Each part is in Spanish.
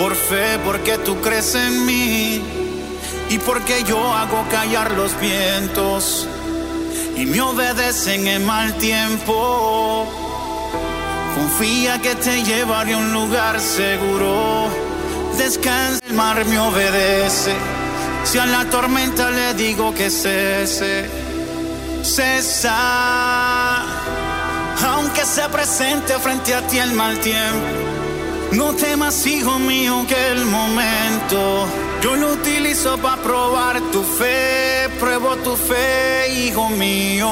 por fe, porque tú crees en mí y porque yo hago callar los vientos y me obedecen en mal tiempo. Confía que te llevaré a un lugar seguro. Descansa, el mar me obedece. Si a la tormenta le digo que cese, cesa. Aunque se presente frente a ti el mal tiempo, no temas, hijo mío, que el momento yo lo utilizo para probar tu fe. Pruebo tu fe, hijo mío.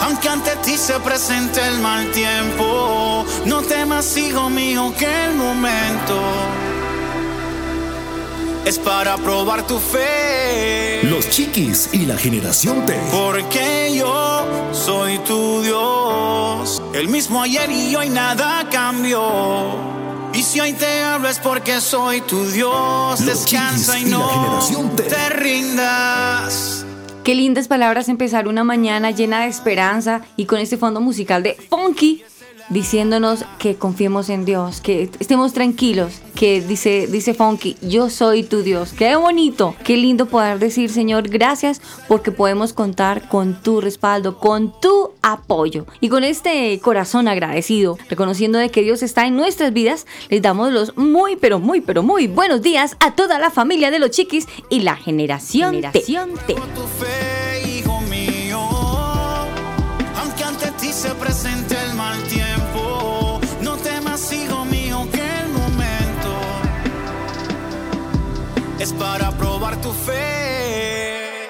Aunque ante ti se presente el mal tiempo, no temas, hijo mío, que el momento es para probar tu fe. Los chiquis y la generación T. Porque yo soy tu Dios. El mismo ayer y hoy nada cambió. Y si hoy te hablo es porque soy tu Dios. Descansa y, no te rindas. Qué lindas palabras empezar una mañana llena de esperanza y con este fondo musical de Funky diciéndonos que confiemos en Dios, que estemos tranquilos, que dice, dice Funky, yo soy tu Dios. Qué bonito, qué lindo poder decir, Señor, gracias porque podemos contar con tu respaldo, con tu apoyo. Y con este corazón agradecido, reconociendo de que Dios está en nuestras vidas, les damos los muy, pero muy, pero muy buenos días a toda la familia de los chiquis y la generación, generación T. se mal es para probar tu fe.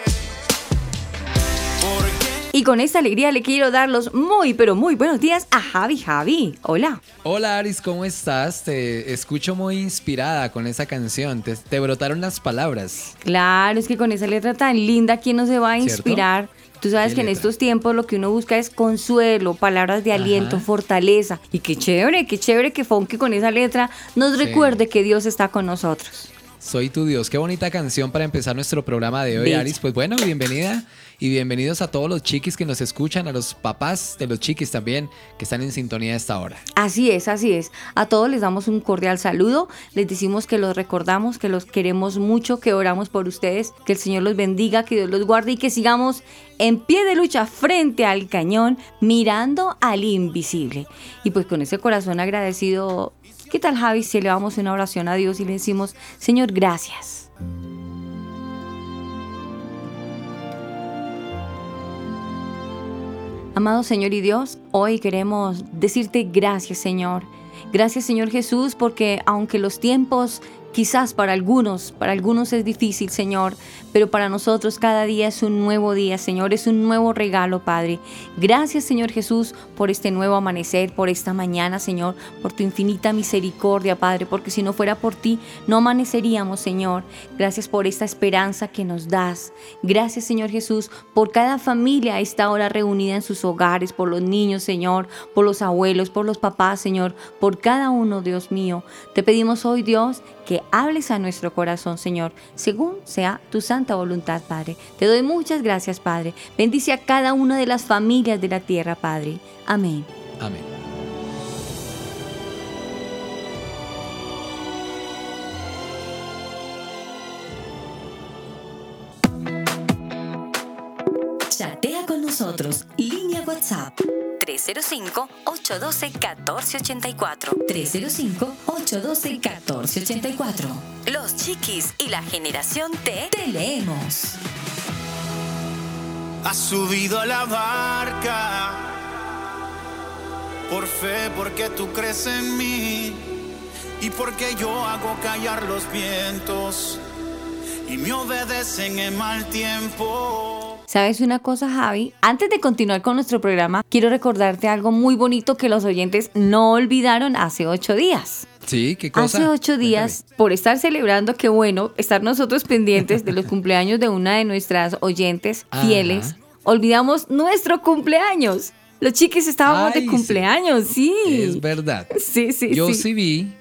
Y con esta alegría le quiero dar los muy, pero muy buenos días a Javi Javi. Hola. Hola Aris, ¿cómo estás? Te escucho muy inspirada con esa canción. Te, brotaron las palabras. Claro, es que con esa letra tan linda, ¿quién no se va a inspirar? Tú sabes que en estos tiempos lo que uno busca es consuelo, palabras de aliento, fortaleza. Y qué chévere, qué chévere que Fonke con esa letra nos recuerde que Dios está con nosotros. Soy tu Dios. Qué bonita canción para empezar nuestro programa de hoy, Aris. Pues bueno, bienvenida y bienvenidos a todos los chiquis que nos escuchan, a los papás de los chiquis también que están en sintonía a esta hora. Así es, así es. A todos les damos un cordial saludo, les decimos que los recordamos, que los queremos mucho, que oramos por ustedes, que el Señor los bendiga, que Dios los guarde y que sigamos en pie de lucha frente al cañón, mirando al invisible. Y pues con ese corazón agradecido, ¿qué tal Javi si elevamos una oración a Dios y le decimos, Señor, gracias? Amado Señor y Dios, hoy queremos decirte gracias Señor. Gracias Señor Jesús porque aunque los tiempos Quizás para algunos, para algunos es difícil, Señor, pero para nosotros cada día es un nuevo día, Señor, es un nuevo regalo, Padre. Gracias, Señor Jesús, por este nuevo amanecer, por esta mañana, Señor, por tu infinita misericordia, Padre, porque si no fuera por ti, no amaneceríamos, Señor. Gracias por esta esperanza que nos das. Gracias, Señor Jesús, por cada familia a esta hora reunida en sus hogares, por los niños, Señor, por los abuelos, por los papás, Señor, por cada uno, Dios mío. Te pedimos hoy, Dios, que hables a nuestro corazón, Señor, según sea tu santa voluntad, Padre. Te doy muchas gracias, Padre. Bendice a cada una de las familias de la tierra, Padre. Amén. Amén. Chatea con nosotros. Línea WhatsApp 305-812-1484. 305-812-1484. Los chiquis y la generación T te leemos. Has subido a la barca por fe, porque tú crees en mí y porque yo hago callar los vientos y me obedecen en mal tiempo. ¿Sabes una cosa, Javi? Antes de continuar con nuestro programa, quiero recordarte algo muy bonito que los oyentes no olvidaron hace ocho días. Sí, ¿qué cosa? Hace ocho días, por estar celebrando, qué bueno, estar nosotros pendientes de los cumpleaños de una de nuestras oyentes fieles, olvidamos nuestro cumpleaños. Los chiquis estábamos de cumpleaños, sí. Es verdad. Sí, sí, Yo sí vi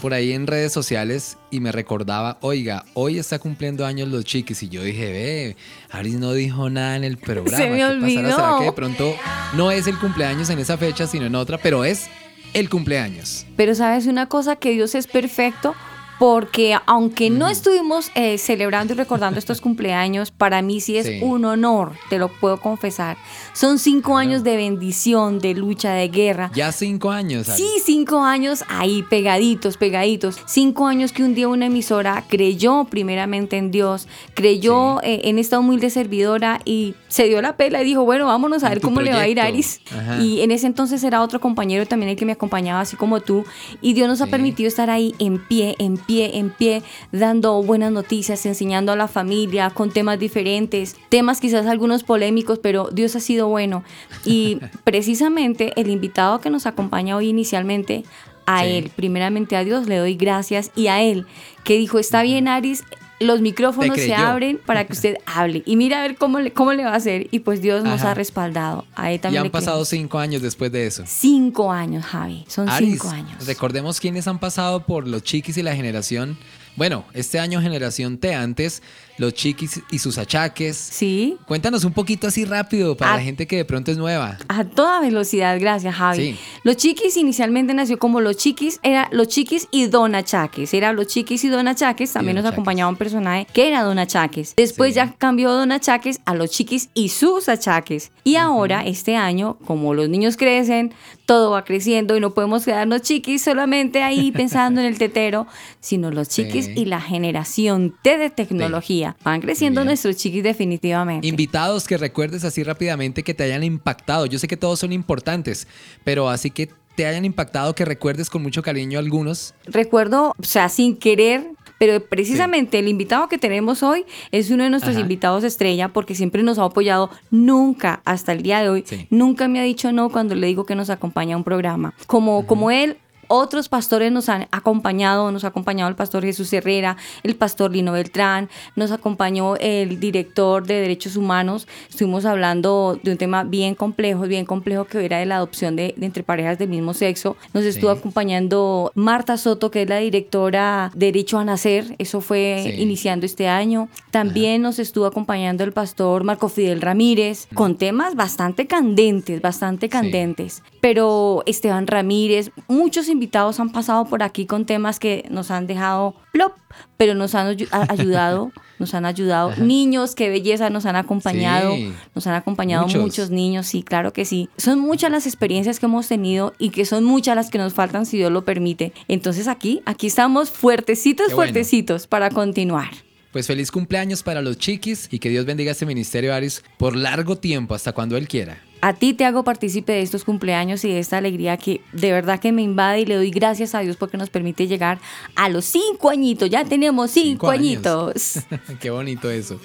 por ahí en redes sociales y me recordaba, oiga, hoy está cumpliendo años los chiquis. Y yo dije, ve, Aris no dijo nada en el programa. Se me ¿Qué olvidó. pasará? ¿Será que de pronto no es el cumpleaños en esa fecha, sino en otra, pero es el cumpleaños? Pero sabes una cosa, que Dios es perfecto porque aunque no estuvimos eh, celebrando y recordando estos cumpleaños, para mí sí es Sí. un honor, te lo puedo confesar. Son cinco años de bendición, de lucha, de guerra. Ya cinco años. Aris. Sí, cinco años ahí pegaditos, pegaditos. Cinco años que un día una emisora creyó primeramente en Dios, creyó eh, en esta humilde servidora y se dio la pela y dijo, bueno, vámonos a En ver cómo le va a ir a. Aris. Ajá. Y en ese entonces era otro compañero también el que me acompañaba, así como tú. Y Dios nos ha permitido estar ahí en pie, en pie, en pie, dando buenas noticias, enseñando a la familia con temas diferentes, temas quizás algunos polémicos, pero Dios ha sido bueno. Y precisamente el invitado que nos acompaña hoy inicialmente, a Sí. él, primeramente a Dios le doy gracias y a él, que dijo, está bien Aris, los micrófonos se abren para que usted hable y mira a ver cómo le, cómo le va a hacer. Y pues Dios nos ha respaldado. A él Y también han pasado cinco años después de eso. Cinco años, Javi. Son Aris, cinco años. recordemos quiénes han pasado por los chiquis y la generación. Bueno, este año generación T antes, los chiquis y sus achaques. Sí. Cuéntanos un poquito así rápido para la gente que de pronto es nueva. A toda velocidad, gracias Javi. Sí. Los chiquis inicialmente nació como los chiquis, era los chiquis y Don Achaques. Era los chiquis y Don Achaques. También Don nos Achaques. acompañaba un personaje que era Don Achaques. Después Sí. ya cambió Don Achaques a los chiquis y sus achaques. Y ahora, este año, como los niños crecen, todo va creciendo y no podemos quedarnos chiquis solamente ahí pensando en el tetero, sino los chiquis Sí. y la generación T de tecnología. Van creciendo Bien. nuestros chiquis definitivamente. Invitados que recuerdes así rápidamente que te hayan impactado. Yo sé que todos son importantes, pero así que te hayan impactado, que recuerdes con mucho cariño algunos. recuerdo, o sea, sin querer, pero precisamente el invitado que tenemos hoy es uno de nuestros Ajá. invitados estrella porque siempre nos ha apoyado, nunca hasta el día de hoy, Sí. nunca me ha dicho no cuando le digo que nos acompaña a un programa. Como, como él, otros pastores nos han acompañado, nos ha acompañado el pastor Jesús Herrera, el pastor Lino Beltrán, nos acompañó el director de Derechos Humanos. Estuvimos hablando de un tema bien complejo, bien complejo que era de la adopción de, de entre parejas del mismo sexo. Nos estuvo Sí. acompañando Marta Soto, que es la directora de Derecho a Nacer. Eso fue Sí. iniciando este año. También nos estuvo acompañando el pastor Marco Fidel Ramírez con temas bastante candentes, bastante candentes. Pero Esteban Ramírez, muchos invitados han pasado por aquí con temas que nos han dejado plop, pero nos han ayudado, nos han ayudado. Niños, qué belleza, nos han acompañado, Sí. nos han acompañado Muchos. muchos niños, sí, claro que sí. Son muchas las experiencias que hemos tenido y que son muchas las que nos faltan si Dios lo permite. Entonces aquí, aquí estamos fuertecitos, bueno. fuertecitos para continuar. Pues feliz cumpleaños para los chiquis y que Dios bendiga este ministerio, Aris, por largo tiempo, hasta cuando Él quiera. A ti te hago partícipe de estos cumpleaños y de esta alegría que de verdad que me invade y le doy gracias a Dios porque nos permite llegar a los cinco añitos. Ya tenemos cinco, añitos. Qué bonito eso.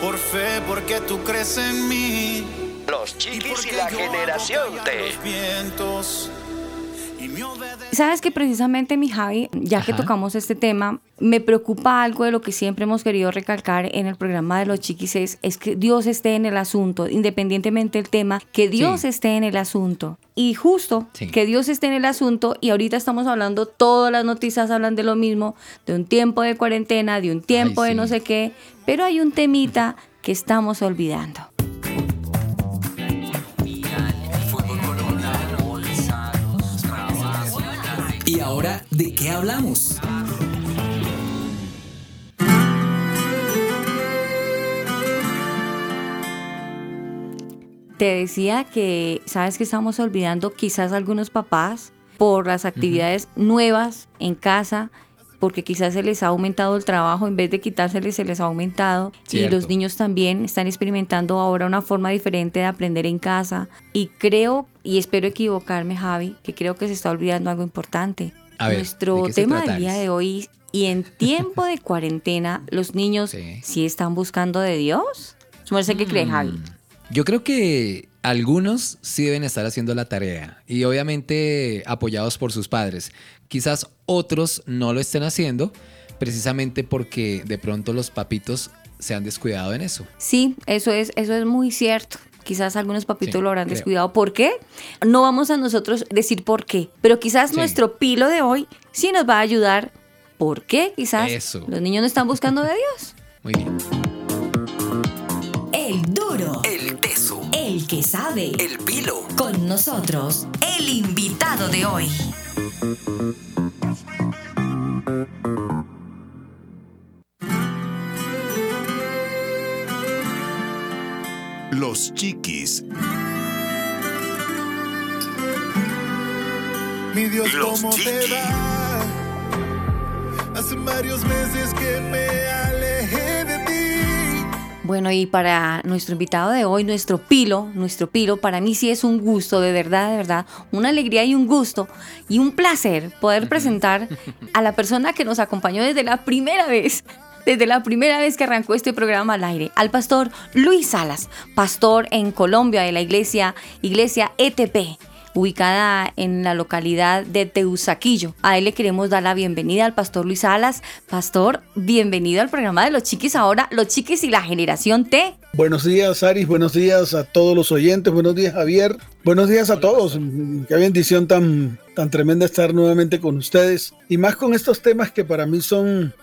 Por fe, porque tú crees en mí. Los chiquis y la generación T. Sabes que precisamente, mi Javi, ya que tocamos este tema, me preocupa algo de lo que siempre hemos querido recalcar en el programa de los chiquis es, es que Dios esté en el asunto, independientemente del tema, que Dios Sí. esté en el asunto. Y justo Sí. que Dios esté en el asunto y ahorita estamos hablando, todas las noticias hablan de lo mismo, de un tiempo de cuarentena, de un tiempo Ay, de no sé qué, pero hay un temita que estamos olvidando. Ahora de qué hablamos? Te decía que, ¿sabes que estamos olvidando? Quizás algunos papás por las actividades nuevas en casa, porque quizás se les ha aumentado el trabajo, en vez de quitárseles, se les ha aumentado. Y los niños también están experimentando ahora una forma diferente de aprender en casa. Y creo, y espero equivocarme, Javi, que creo que se está olvidando algo importante. A ver, Nuestro ¿de qué se tema del día de hoy, y en tiempo de cuarentena, los niños Sí. sí están buscando de Dios. Merced, ¿qué cree, Javi? Yo creo que algunos sí deben estar haciendo la tarea y obviamente apoyados por sus padres. Quizás otros no lo estén haciendo precisamente porque de pronto los papitos se han descuidado en eso. Sí, eso es, eso es muy cierto. Quizás algunos papitos lo habrán descuidado. ¿Por qué? No vamos a nosotros decir por qué, pero quizás nuestro pilo de hoy sí nos va a ayudar. ¿Por qué? Quizás los niños no están buscando de Dios. Muy bien. El duro. El teso. El que sabe. El pilo. Con nosotros, el invitado de hoy. Los chiquis. Mi Dios, ¿cómo te va? Hace varios meses que me alejé de ti. Bueno, y para nuestro invitado de hoy, nuestro Pilo, nuestro Pilo, para mí sí es un gusto, de verdad, de verdad, una alegría y un gusto y un placer poder presentar a la persona que nos acompañó desde la primera vez desde la primera vez que arrancó este programa al aire, al pastor Luis Salas, pastor en Colombia de la iglesia, iglesia ETP ubicada en la localidad de Teusaquillo. A él le queremos dar la bienvenida al pastor Luis Salas. Pastor, bienvenido al programa de Los Chiquis ahora, Los Chiquis y la generación T. Buenos días, Aris. Buenos días a todos los oyentes. Buenos días, Javier. Buenos días a todos. Qué bendición tan, tan tremenda estar nuevamente con ustedes. Y más con estos temas que para mí son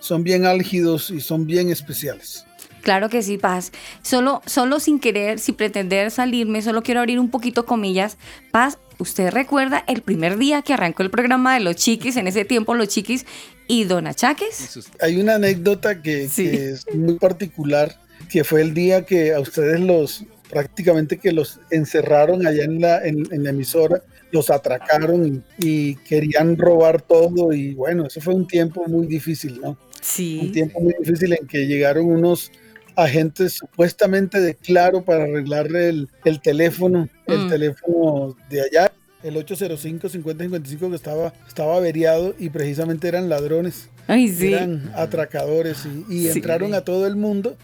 son bien álgidos y son bien especiales. Claro que sí, Paz. Solo, solo sin querer, sin pretender salirme, solo quiero abrir un poquito comillas. Paz, ¿usted recuerda el primer día que arrancó el programa de Los Chiquis, en ese tiempo Los Chiquis y Don Achaques? Hay una anécdota que, es muy particular, que fue el día que a ustedes los prácticamente que los encerraron allá en la, en la emisora los atracaron y, querían robar todo y bueno, eso fue un tiempo muy difícil, ¿no? Sí. Un tiempo muy difícil en que llegaron unos agentes supuestamente de Claro para arreglarle el, teléfono, el mm. teléfono de allá, el 805-5055 que estaba, estaba averiado y precisamente eran ladrones. Ay, sí. Eran atracadores y, entraron a todo el mundo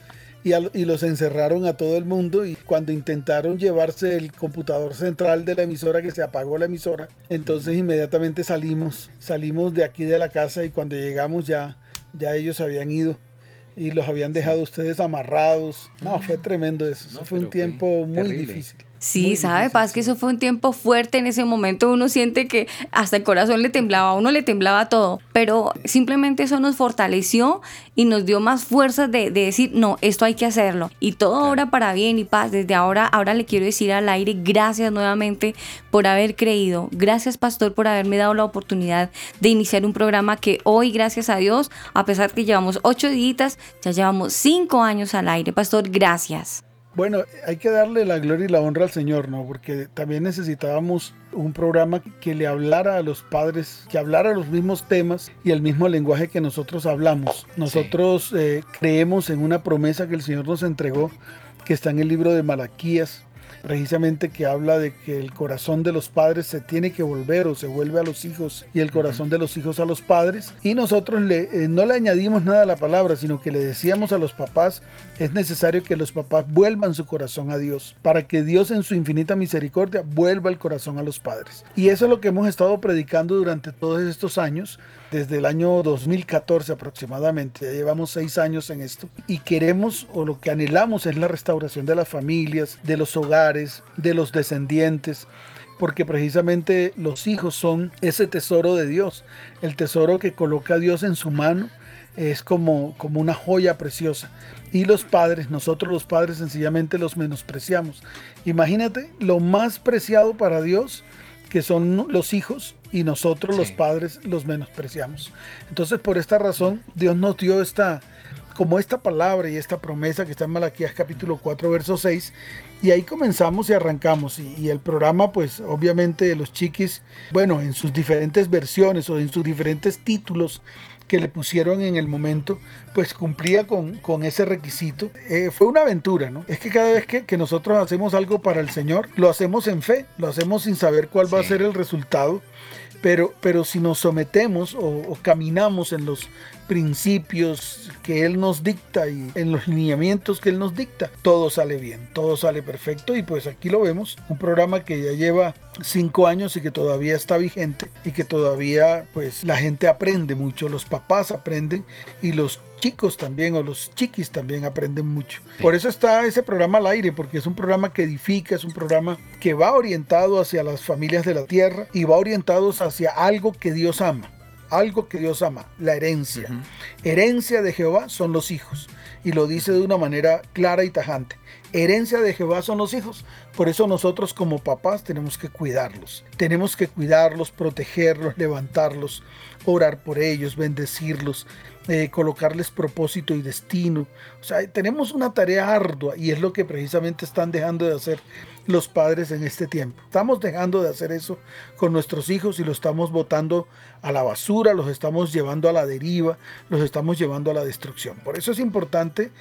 y, los encerraron a todo el mundo y cuando intentaron llevarse el computador central de la emisora que se apagó la emisora, entonces inmediatamente salimos, salimos de aquí de la casa y cuando llegamos ya, ya ellos habían ido y los habían dejado ustedes amarrados. No, fue tremendo eso. fue un tiempo muy difícil. Sí, sabe, Paz, que eso fue un tiempo fuerte en ese momento. Uno siente que hasta el corazón le temblaba, a uno le temblaba todo. Pero simplemente eso nos fortaleció y nos dio más fuerzas de, decir, no, esto hay que hacerlo. Y todo ahora para bien y paz. Desde ahora, ahora le quiero decir al aire, gracias nuevamente por haber creído. Gracias, Pastor, por haberme dado la oportunidad de iniciar un programa que hoy, gracias a Dios, a pesar que llevamos ocho días, ya llevamos cinco años al aire. Pastor, gracias. Bueno, hay que darle la gloria y la honra al Señor, ¿no? Porque también necesitábamos un programa que le hablara a los padres, que hablara los mismos temas y el mismo lenguaje que nosotros hablamos. Nosotros eh, creemos en una promesa que el Señor nos entregó, que está en el libro de Malaquías, precisamente que habla de que el corazón de los padres se tiene que volver o se vuelve a los hijos y el corazón de los hijos a los padres. Y nosotros le, eh, no le añadimos nada a la palabra, sino que le decíamos a los papás, es necesario que los papás vuelvan su corazón a Dios, para que Dios en su infinita misericordia vuelva el corazón a los padres. Y eso es lo que hemos estado predicando durante todos estos años desde el año 2014 aproximadamente, llevamos seis años en esto, y queremos o lo que anhelamos es la restauración de las familias, de los hogares, de los descendientes, porque precisamente los hijos son ese tesoro de Dios, el tesoro que coloca Dios en su mano es como, como una joya preciosa. Y los padres, nosotros los padres sencillamente los menospreciamos. Imagínate lo más preciado para Dios que son los hijos y nosotros los padres los menospreciamos. Entonces por esta razón Dios nos dio esta, como esta palabra y esta promesa que está en Malaquías capítulo 4 verso 6 y ahí comenzamos y arrancamos y, el programa pues obviamente de los chiquis, bueno en sus diferentes versiones o en sus diferentes títulos que le pusieron en el momento, pues cumplía con, con ese requisito. Eh, fue una aventura, ¿no? Es que cada vez que, que, nosotros hacemos algo para el Señor, lo hacemos en fe, lo hacemos sin saber cuál va a ser el resultado. Pero, pero si nos sometemos o, caminamos en los principios que Él nos dicta y en los lineamientos que Él nos dicta, todo sale bien, todo sale perfecto. Y pues aquí lo vemos, un programa que ya lleva cinco años y que todavía está vigente y que todavía pues la gente aprende mucho, los papás aprenden y los chicos también o los chiquis también aprenden mucho. Por eso está ese programa al aire, porque es un programa que edifica, es un programa que va orientado hacia las familias de la tierra y va orientado hacia algo que Dios ama algo que Dios ama, la herencia. Herencia de Jehová son los hijos. Y lo dice de una manera clara y tajante. Herencia de Jehová son los hijos. Por eso nosotros como papás tenemos que cuidarlos. Tenemos que cuidarlos, protegerlos, levantarlos, orar por ellos, bendecirlos, eh, colocarles propósito y destino. O sea, tenemos una tarea ardua y es lo que precisamente están dejando de hacer los padres en este tiempo. Estamos dejando de hacer eso con nuestros hijos y los estamos botando a la basura, los estamos llevando a la deriva, los estamos llevando a la destrucción. Por eso es importante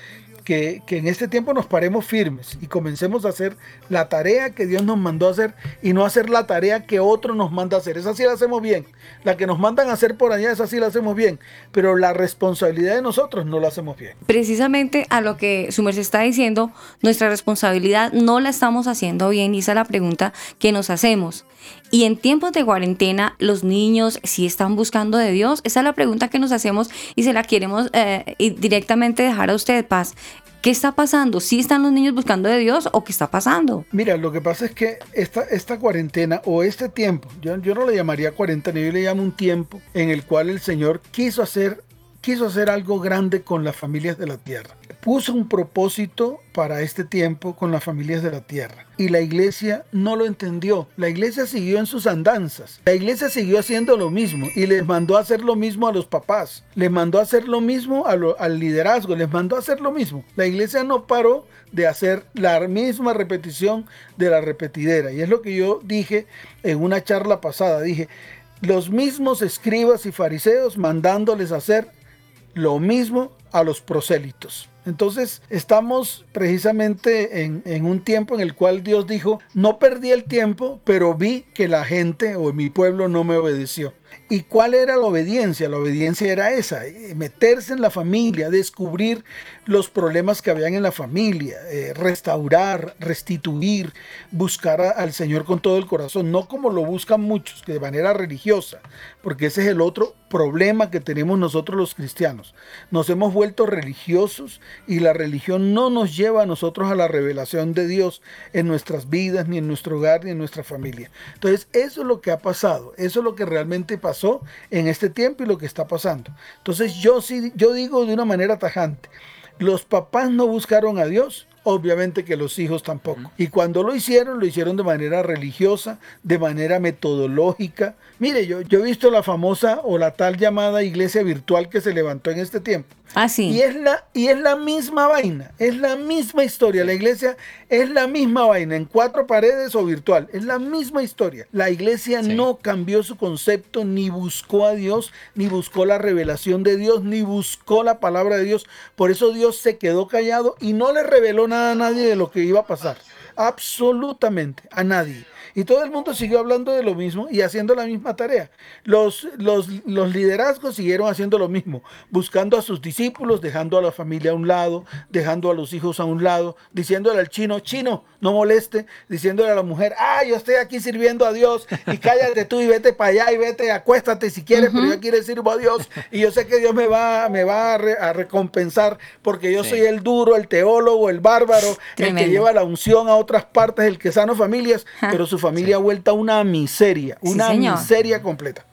que, en este tiempo nos paremos firmes y comencemos a hacer la tarea que Dios nos mandó a hacer y no hacer la tarea que otro nos manda a hacer. Esa sí la hacemos bien. La que nos mandan a hacer por allá, esa sí la hacemos bien. Pero la responsabilidad de nosotros no la hacemos bien. Precisamente a lo que su merced está diciendo, nuestra responsabilidad no la estamos haciendo bien y esa es la pregunta que nos hacemos. Y en tiempos de cuarentena, los niños si están buscando de Dios. Esa es la pregunta que nos hacemos y se la queremos eh, directamente dejar a usted, Paz. ¿Qué está pasando? ¿Sí están los niños buscando de Dios o qué está pasando? Mira, lo que pasa es que esta, esta cuarentena o este tiempo, yo, yo no le llamaría cuarentena, yo le llamo un tiempo en el cual el Señor quiso hacer quiso hacer algo grande con las familias de la tierra. Puso un propósito para este tiempo con las familias de la tierra. Y la iglesia no lo entendió. La iglesia siguió en sus andanzas. La iglesia siguió haciendo lo mismo y les mandó a hacer lo mismo a los papás. Les mandó a hacer lo mismo al liderazgo. Les mandó a hacer lo mismo. La iglesia no paró de hacer la misma repetición de la repetidera. Y es lo que yo dije en una charla pasada. Dije, los mismos escribas y fariseos mandándoles a hacer lo mismo a los prosélitos. Entonces estamos precisamente en, un tiempo en el cual Dios dijo, no perdí el tiempo, pero vi que la gente o mi pueblo no me obedeció. ¿Y cuál era la obediencia? La obediencia era esa, eh, meterse en la familia, descubrir los problemas que habían en la familia, eh, restaurar, restituir, buscar al Señor con todo el corazón, no como lo buscan muchos, que de manera religiosa, porque ese es el otro problema que tenemos nosotros los cristianos. Nos hemos vuelto religiosos y la religión no nos lleva a nosotros a la revelación de Dios en nuestras vidas, ni en nuestro hogar, ni en nuestra familia. Entonces, eso es lo que ha pasado, eso es lo que realmente pasó en este tiempo y lo que está pasando. Entonces, yo sí, yo digo de una manera tajante, los papás no buscaron a Dios, obviamente que los hijos tampoco. Y cuando lo hicieron, lo hicieron de manera religiosa, de manera metodológica. Mire, yo, yo he visto la famosa o la tal llamada iglesia virtual que se levantó en este tiempo. Ah, sí. Y es la, y es la misma vaina, es la misma historia. La iglesia es la misma vaina, en cuatro paredes o virtual. Es la misma historia. La iglesia no cambió su concepto, ni buscó a Dios, ni buscó la revelación de Dios, ni buscó la palabra de Dios. Por eso Dios se quedó callado y no le reveló nada a nadie de lo que iba a pasar. Absolutamente a nadie. Y todo el mundo siguió hablando de lo mismo y haciendo la misma tarea. Los, los, los, liderazgos siguieron haciendo lo mismo, buscando a sus discípulos, dejando a la familia a un lado, dejando a los hijos a un lado, diciéndole al chino, chino, no moleste, diciéndole a la mujer, ah, yo estoy aquí sirviendo a Dios y cállate tú y vete para allá y vete, acuéstate si quieres, pero yo quiero sirvo a Dios y yo sé que Dios me va, me va a, recompensar porque yo soy el duro, el teólogo, el bárbaro, el que lleva la unción a otras partes, el que sano familias, pero su familia vuelta una miseria, una miseria completa.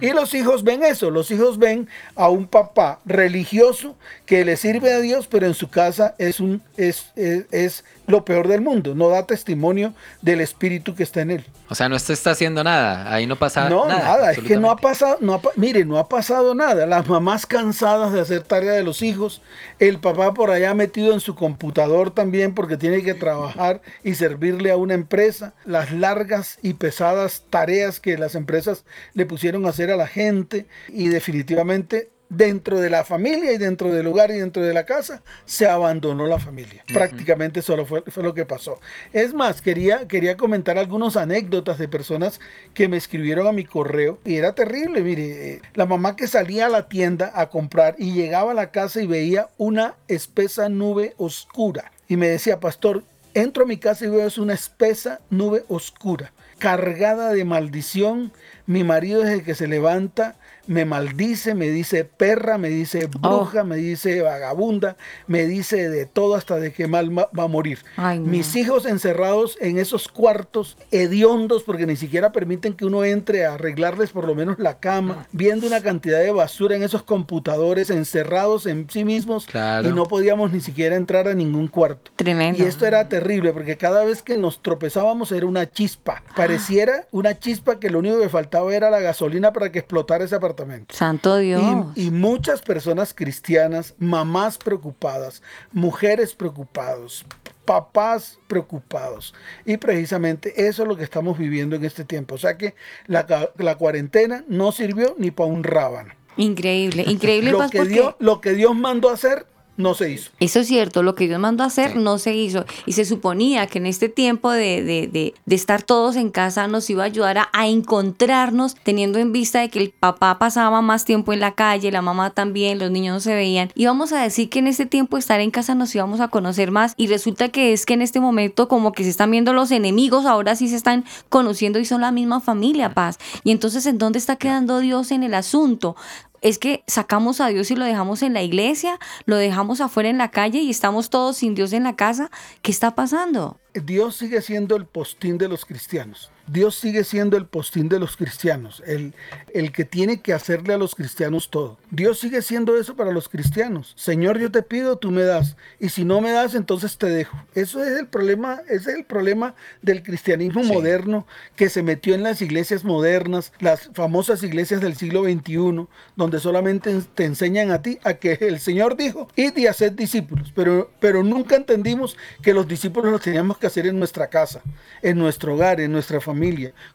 Y los hijos ven eso, los hijos ven a un papá religioso que le sirve a Dios, pero en su casa es, un, es, es, lo peor del mundo, no da testimonio del espíritu que está en él. O sea, no se está haciendo nada, ahí no pasa no, nada. No, nada, es que no ha pasado, no mire, no ha pasado nada. Las mamás cansadas de hacer tarea de los hijos, el papá por allá metido en su computador también porque tiene que trabajar y servirle a una empresa, las largas y pesadas tareas que las empresas le pusieron hacer a la gente y definitivamente dentro de la familia y dentro del hogar y dentro de la casa, se abandonó la familia. Prácticamente solo fue, fue lo que pasó. Es más, quería, quería comentar algunas anécdotas de personas que me escribieron a mi correo y era terrible. Mire, eh, la mamá que salía a la tienda a comprar y llegaba a la casa y veía una espesa nube oscura y me decía, pastor, entro a mi casa y veo es una espesa nube oscura, cargada de maldición. Mi marido desde que se levanta me maldice, me dice perra, me dice bruja, me dice vagabunda, me dice de todo hasta de que mal va a morir. Ay, no. Mis hijos encerrados en esos cuartos hediondos porque ni siquiera permiten que uno entre a arreglarles por lo menos la cama, viendo una cantidad de basura en esos computadores encerrados en sí mismos Claro. y no podíamos ni siquiera entrar a ningún cuarto. Tremendo. Y esto era terrible porque cada vez que nos tropezábamos era una chispa. Pareciera una chispa que lo único que faltaba era la gasolina para que explotara ese apartamento. Santo Dios. Y, y muchas personas cristianas, mamás preocupadas, mujeres preocupados, papás preocupados. Y precisamente eso es lo que estamos viviendo en este tiempo. O sea que la, la cuarentena no sirvió ni para un rábano. Increíble, increíble, Lo que, Dios, lo que Dios mandó a hacer no se hizo. eso es cierto, lo que Dios mandó a hacer Sí. no se hizo. Y se suponía que en este tiempo de, de- de- de estar todos en casa nos iba a ayudar a, a encontrarnos, teniendo en vista de que el papá pasaba más tiempo en la calle, la mamá también, los niños no se veían. Y vamos a decir que en este tiempo de estar en casa nos íbamos a conocer más. Y resulta que es que en este momento como que se están viendo los enemigos, ahora sí se están conociendo y son la misma familia, Paz. Y entonces, ¿en dónde está quedando Dios en el asunto? Es que sacamos a Dios y lo dejamos en la iglesia, lo dejamos afuera en la calle y estamos todos sin Dios en la casa. ¿Qué está pasando? Dios sigue siendo el postín de los cristianos. Dios sigue siendo el postín de los cristianos, el, el que tiene que hacerle a los cristianos todo. Dios sigue siendo eso para los cristianos. Señor, yo te pido, tú me das. Y si no me das, entonces te dejo. Eso es el problema, ese es el problema del cristianismo Sí. moderno que se metió en las iglesias modernas, las famosas iglesias del siglo XXI, donde solamente te enseñan a ti a que el Señor dijo, id y haced discípulos. Pero, pero nunca entendimos que los discípulos los teníamos que hacer en nuestra casa, en nuestro hogar, en nuestra familia,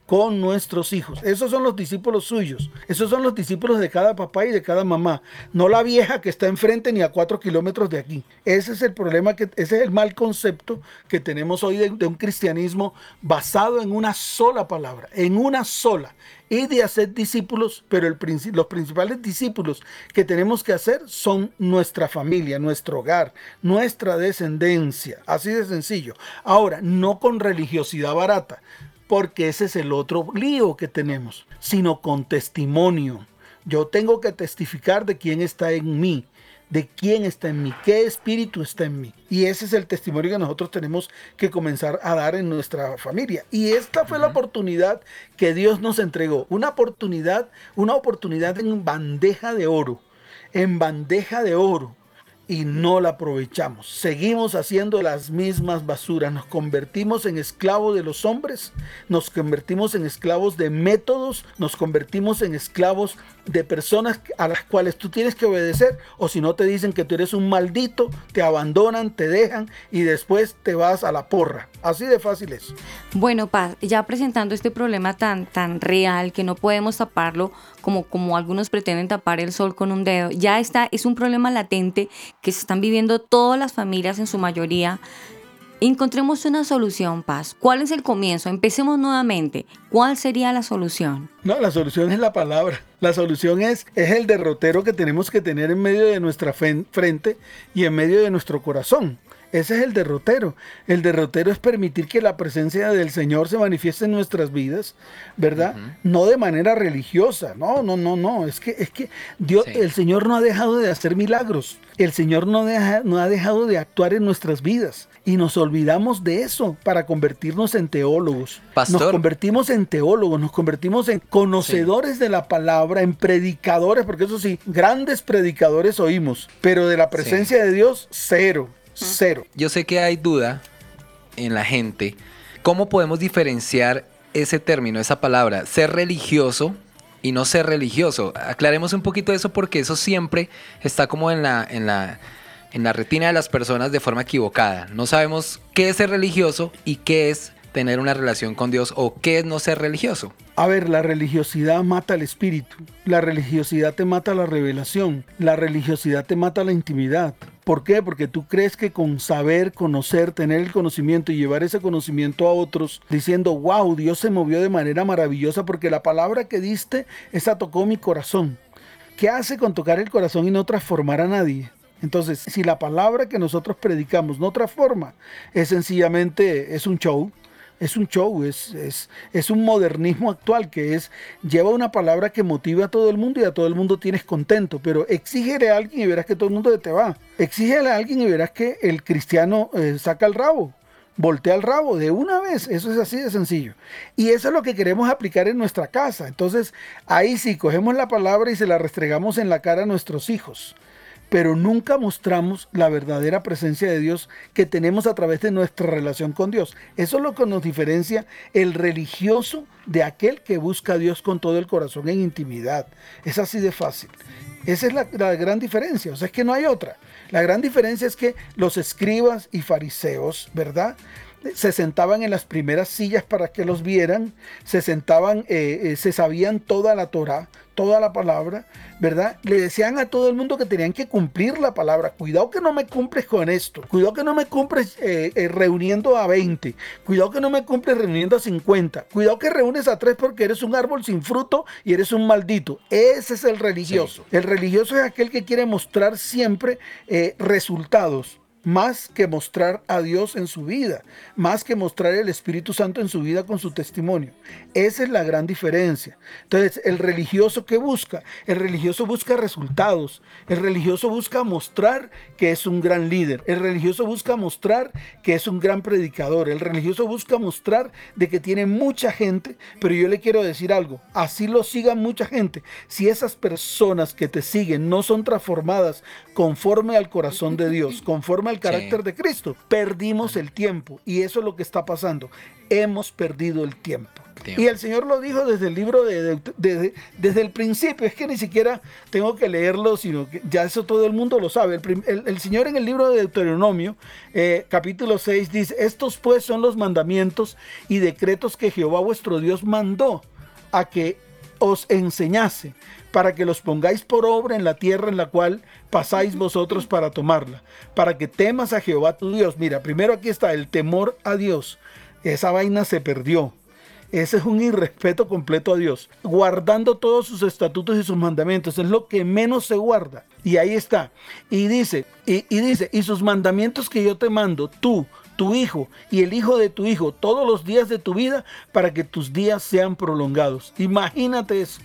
con nuestros hijos. Esos son los discípulos suyos. Esos son los discípulos de cada papá y de cada mamá. No la vieja que está enfrente ni a cuatro kilómetros de aquí. Ese es el problema, que, ese es el mal concepto que tenemos hoy de, un cristianismo basado en una sola palabra, en una sola y de hacer discípulos, pero los principales discípulos que tenemos que hacer son nuestra familia, nuestro hogar, nuestra descendencia. Así de sencillo. Ahora, no con religiosidad barata, porque ese es el otro lío que tenemos, sino con testimonio. Yo tengo que testificar de quién está en mí, de quién está en mí, qué espíritu está en mí. Y ese es el testimonio que nosotros tenemos que comenzar a dar en nuestra familia. Y esta fue la oportunidad que Dios nos entregó. Una oportunidad, una oportunidad en bandeja de oro. En bandeja de oro. Y no la aprovechamos. Seguimos haciendo las mismas basuras. Nos convertimos en esclavos de los hombres. Nos convertimos en esclavos de métodos. Nos convertimos en esclavos de personas a las cuales tú tienes que obedecer. O si no te dicen que tú eres un maldito, te abandonan, te dejan y después te vas a la porra. Así de fácil es. Bueno, Paz, ya presentando este problema tan, tan real que no podemos taparlo como, como algunos pretenden tapar el sol con un dedo, ya está, es un problema latente que se están viviendo todas las familias en su mayoría. Encontremos una solución, Paz. ¿Cuál es el comienzo? Empecemos nuevamente. ¿Cuál sería la solución? No, la solución es la palabra. La solución es, es el derrotero que tenemos que tener en medio de nuestra frente y en medio de nuestro corazón. Ese es el derrotero. El derrotero es permitir que la presencia del Señor se manifieste en nuestras vidas, ¿verdad? No de manera religiosa. No, no, no, no. Es que, es que Dios, Sí. el Señor no ha dejado de hacer milagros. El Señor no, deja- no ha dejado de actuar en nuestras vidas. Y nos olvidamos de eso para convertirnos en teólogos. Nos Pastor. convertimos en teólogos, nos convertimos en conocedores de la palabra, en predicadores, porque eso sí, grandes predicadores oímos, pero de la presencia de Dios, cero, cero. Yo sé que hay duda en la gente. ¿Cómo podemos diferenciar ese término, esa palabra, ser religioso y no ser religioso? Aclaremos un poquito eso porque eso siempre está como en la, en la, en la retina de las personas de forma equivocada. No sabemos qué es ser religioso y qué es tener una relación con Dios o qué es no ser religioso? A ver, la religiosidad mata el espíritu, la religiosidad te mata la revelación, la religiosidad te mata la intimidad. ¿Por qué? Porque tú crees que con saber, conocer, tener el conocimiento y llevar ese conocimiento a otros, diciendo, wow, Dios se movió de manera maravillosa porque la palabra que diste, esa tocó mi corazón. ¿Qué hace con tocar el corazón y no transformar a nadie? Entonces, si la palabra que nosotros predicamos no transforma, es sencillamente, es un show, es un show, es, es, es, un modernismo actual que es, lleva una palabra que motiva a todo el mundo y a todo el mundo tienes contento, pero exígele a alguien y verás que todo el mundo te va. Exígele a alguien y verás que el cristiano eh, saca el rabo, voltea el rabo de una vez, eso es así de sencillo. Y eso es lo que queremos aplicar en nuestra casa. Entonces, ahí sí, cogemos la palabra y se la restregamos en la cara a nuestros hijos pero nunca mostramos la verdadera presencia de Dios que tenemos a través de nuestra relación con Dios. Eso es lo que nos diferencia el religioso de aquel que busca a Dios con todo el corazón en intimidad. Es así de fácil. Esa es la, gran diferencia, o sea, es que no hay otra. La gran diferencia es que los escribas y fariseos, ¿verdad? se sentaban en las primeras sillas para que los vieran, se sentaban, eh, eh, se sabían toda la Torah, toda la palabra, ¿verdad? Le decían a todo el mundo que tenían que cumplir la palabra. Cuidado que no me cumples con esto. Cuidado que no me cumples eh, reuniendo a 20. Cuidado que no me cumples reuniendo a 50. Cuidado que reúnes a 3 porque eres un árbol sin fruto y eres un maldito. Ese es el religioso. El religioso es aquel que quiere mostrar siempre resultados más que mostrar a Dios en su vida, más que mostrar el Espíritu Santo en su vida con su testimonio. Esa es la gran diferencia. Entonces, el religioso que busca, el religioso busca resultados, el religioso busca mostrar que es un gran líder, el religioso busca mostrar que es un gran predicador, el religioso busca mostrar de que tiene mucha gente, pero yo le quiero decir algo, así lo siga mucha gente, si esas personas que te siguen no son transformadas conforme al corazón de Dios, conforme al carácter de Cristo. Perdimos el tiempo y eso es lo que está pasando. Hemos perdido el tiempo. Y el Señor lo dijo desde el libro de, desde el principio. Es que ni siquiera tengo que leerlo, sino que ya eso todo el mundo lo sabe. El, Señor en el libro de Deuteronomio, eh, capítulo 6, dice, estos pues son los mandamientos y decretos que Jehová vuestro Dios mandó a que os enseñase para que los pongáis por obra en la tierra en la cual pasáis vosotros para tomarla, para que temas a Jehová tu Dios. Mira, primero aquí está el temor a Dios. Esa vaina se perdió. Ese es un irrespeto completo a Dios. Guardando todos sus estatutos y sus mandamientos. Es lo que menos se guarda. Y ahí está. Y dice, y, y dice, y sus mandamientos que yo te mando, tú, tu hijo y el hijo de tu hijo todos los días de tu vida para que tus días sean prolongados. Imagínate eso.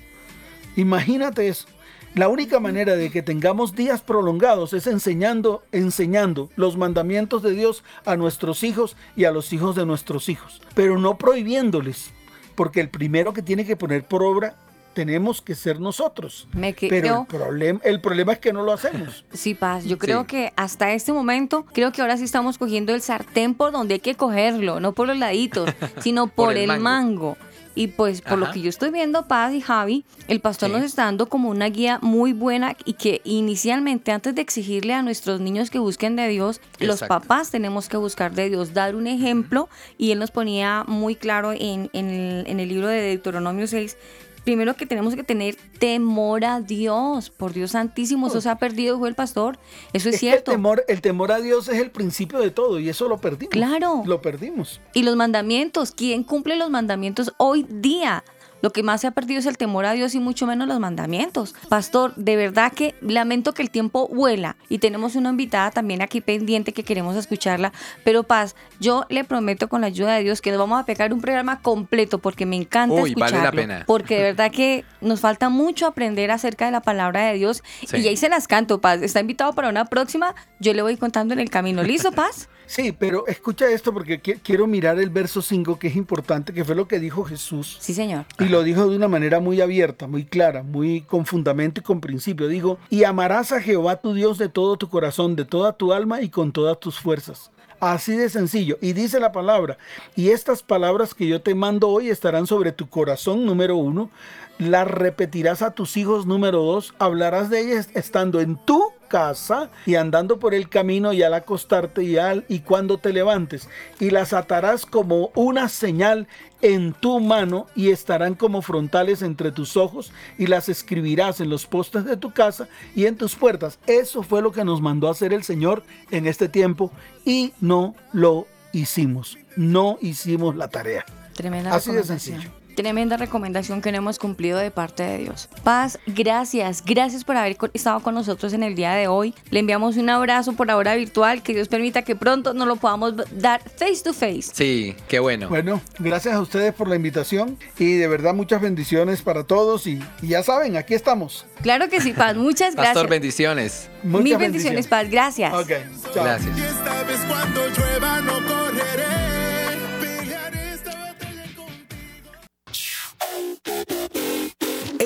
Imagínate eso. La única manera de que tengamos días prolongados es enseñando, enseñando los mandamientos de Dios a nuestros hijos y a los hijos de nuestros hijos, pero no prohibiéndoles, porque el primero que tiene que poner por obra tenemos que ser nosotros. Me Pero el problema, el problema es que no lo hacemos. Sí, Paz, yo creo que hasta este momento, creo que ahora sí estamos cogiendo el sartén por donde hay que cogerlo, no por los laditos, sino por, el, mango. Y pues por lo que yo estoy viendo, Paz y Javi, el pastor nos está dando como una guía muy buena y que inicialmente antes de exigirle a nuestros niños que busquen de Dios, los papás tenemos que buscar de Dios, dar un ejemplo y él nos ponía muy claro en, en, el, en el libro de Deuteronomio 6 primero que tenemos que tener temor a Dios, por Dios santísimo, eso se ha perdido, dijo el pastor, eso es, cierto. el, temor, el temor a Dios es el principio de todo y eso lo perdimos. Claro. Lo perdimos. Y los mandamientos, ¿quién cumple los mandamientos hoy día? Lo que más se ha perdido es el temor a Dios y mucho menos los mandamientos. Pastor, de verdad que lamento que el tiempo vuela y tenemos una invitada también aquí pendiente que queremos escucharla. Pero Paz, yo le prometo con la ayuda de Dios que nos vamos a pegar un programa completo porque me encanta Uy, escucharlo. Vale la pena. Porque de verdad que nos falta mucho aprender acerca de la palabra de Dios. Y ahí se las canto, Paz. Está invitado para una próxima. Yo le voy contando en el camino. ¿Listo, Paz? Sí, pero escucha esto porque quiero mirar el verso 5 que es importante, que fue lo que dijo Jesús. Sí, señor. Y lo dijo de una manera muy abierta, muy clara, muy con fundamento y con principio. Dijo, y amarás a Jehová tu Dios de todo tu corazón, de toda tu alma y con todas tus fuerzas. Así de sencillo. Y dice la palabra, y estas palabras que yo te mando hoy estarán sobre tu corazón, número uno, las repetirás a tus hijos, número dos, hablarás de ellas estando en tu casa y andando por el camino y al acostarte y, al, y cuando te levantes. Y las atarás como una señal en tu mano y estarán como frontales entre tus ojos y las escribirás en los postes de tu casa y en tus puertas. Eso fue lo que nos mandó a hacer el Señor en este tiempo y no lo hicimos. No hicimos la tarea. Tremenda Así de sencillo. Tremenda recomendación que no hemos cumplido de parte de Dios. Paz, gracias. Gracias por haber estado con nosotros en el día de hoy. Le enviamos un abrazo por ahora virtual. Que Dios permita que pronto nos lo podamos dar face to face. Sí, qué bueno. Bueno, gracias a ustedes por la invitación y de verdad muchas bendiciones para todos y, y ya saben, aquí estamos. Claro que sí, Paz. Muchas Pastor, gracias. bendiciones. Muchas Mil bendiciones, Paz. Gracias. Ok, chao. Gracias. Y esta vez cuando llueva no correré.